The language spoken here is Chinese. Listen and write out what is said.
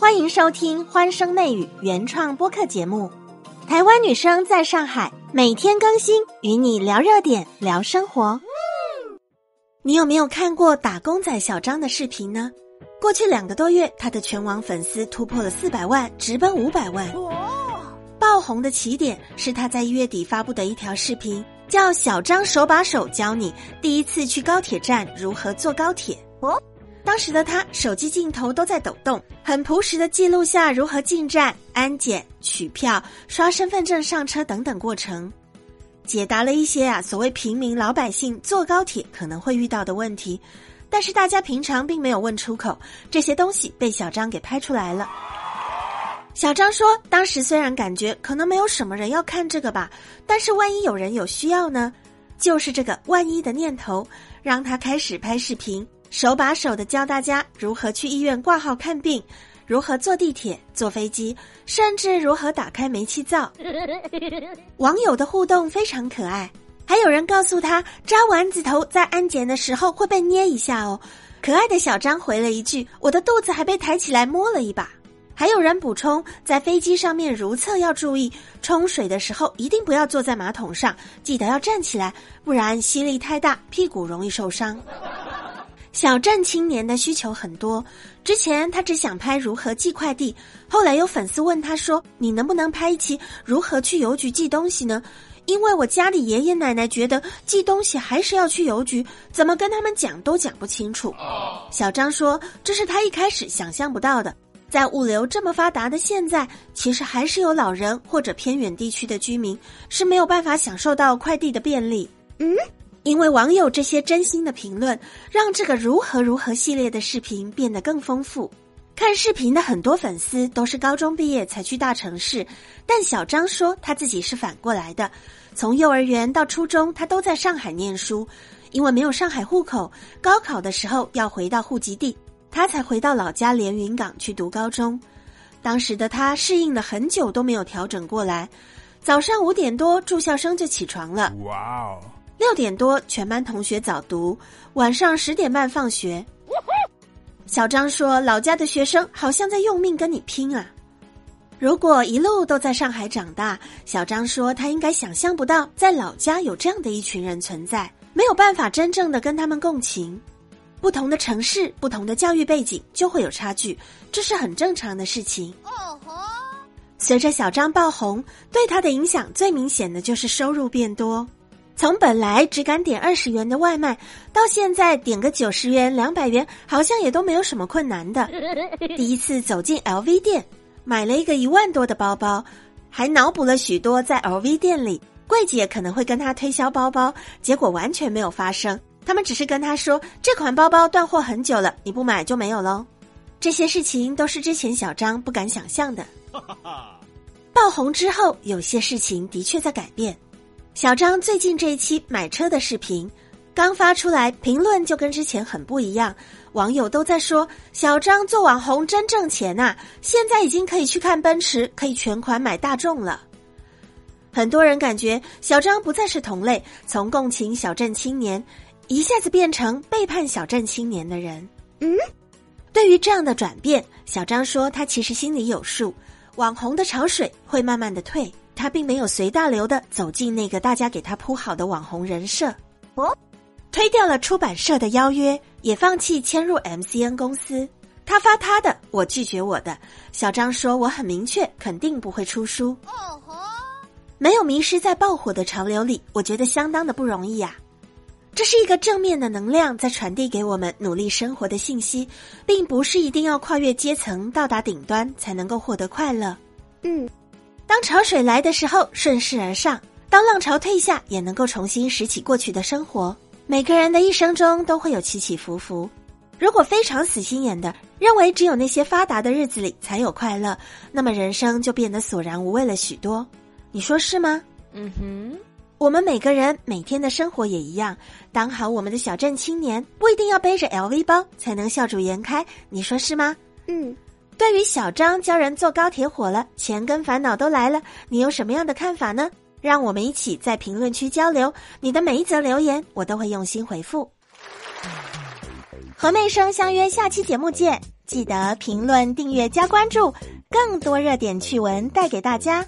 欢迎收听《欢声内语》原创播客节目。台湾女生在上海每天更新，与你聊热点，聊生活。你有没有看过打工仔小张的视频呢？过去两个多月，他的全网粉丝突破了四百万，直奔五百万。爆红的起点是他在一月底发布的一条视频，叫“小张手把手教你第一次去高铁站如何坐高铁”。哦，当时的他手机镜头都在抖动，很朴实的记录下如何进站、安检、取票、刷身份证上车等等过程，解答了一些啊所谓平民老百姓坐高铁可能会遇到的问题。但是大家平常并没有问出口，这些东西被小张给拍出来了。小张说，当时虽然感觉可能没有什么人要看这个吧，但是万一有人有需要呢？就是这个万一的念头，让他开始拍视频，手把手的教大家如何去医院挂号看病，如何坐地铁、坐飞机，甚至如何打开煤气灶。网友的互动非常可爱。还有人告诉他，扎丸子头在安检的时候会被捏一下哦。可爱的小张回了一句：“我的肚子还被抬起来摸了一把。”还有人补充，在飞机上面如厕要注意，冲水的时候一定不要坐在马桶上，记得要站起来，不然吸力太大，屁股容易受伤。小镇青年的需求很多，之前他只想拍如何寄快递，后来有粉丝问他说：“你能不能拍一期如何去邮局寄东西呢？”因为我家里爷爷奶奶觉得寄东西还是要去邮局，怎么跟他们讲都讲不清楚。小张说：“这是他一开始想象不到的，在物流这么发达的现在，其实还是有老人或者偏远地区的居民是没有办法享受到快递的便利。”嗯，因为网友这些真心的评论，让这个如何如何系列的视频变得更丰富。看视频的很多粉丝都是高中毕业才去大城市，但小张说他自己是反过来的，从幼儿园到初中他都在上海念书，因为没有上海户口，高考的时候要回到户籍地，他才回到老家连云港去读高中。当时的他适应了很久都没有调整过来，早上五点多住校生就起床了，哇哦，六点多全班同学早读，晚上十点半放学。小张说：“老家的学生好像在用命跟你拼啊！如果一路都在上海长大，小张说他应该想象不到在老家有这样的一群人存在，没有办法真正的跟他们共情。不同的城市、不同的教育背景就会有差距，这是很正常的事情。哦吼！随着小张爆红，对他的影响最明显的就是收入变多。”从本来只敢点二十元的外卖，到现在点个九十元、两百元，好像也都没有什么困难的。第一次走进 LV 店，买了一个一万多的包包，还脑补了许多在 LV 店里柜姐可能会跟他推销包包，结果完全没有发生。他们只是跟他说这款包包断货很久了，你不买就没有喽。这些事情都是之前小张不敢想象的。爆红之后，有些事情的确在改变。小张最近这一期买车的视频刚发出来，评论就跟之前很不一样。网友都在说小张做网红真挣钱呐，现在已经可以去看奔驰，可以全款买大众了。很多人感觉小张不再是同类，从共情小镇青年一下子变成背叛小镇青年的人。嗯，对于这样的转变，小张说他其实心里有数，网红的潮水会慢慢的退。他并没有随大流的走进那个大家给他铺好的网红人设，哦，推掉了出版社的邀约，也放弃迁入 MCN 公司。他发他的，我拒绝我的。小张说：“我很明确，肯定不会出书。”哦吼，没有迷失在爆火的潮流里，我觉得相当的不容易呀。这是一个正面的能量在传递给我们努力生活的信息，并不是一定要跨越阶层到达顶端才能够获得快乐。嗯。当潮水来的时候，顺势而上；当浪潮退下，也能够重新拾起过去的生活。每个人的一生中都会有起起伏伏。如果非常死心眼的认为只有那些发达的日子里才有快乐，那么人生就变得索然无味了许多。你说是吗？嗯哼。我们每个人每天的生活也一样，当好我们的小镇青年，不一定要背着 LV 包才能笑逐颜开。你说是吗？嗯。对于小张教人坐高铁火了，钱跟烦恼都来了，你有什么样的看法呢？让我们一起在评论区交流，你的每一则留言我都会用心回复。和妹生相约下期节目见。记得评论、订阅、加关注，更多热点趣闻带给大家。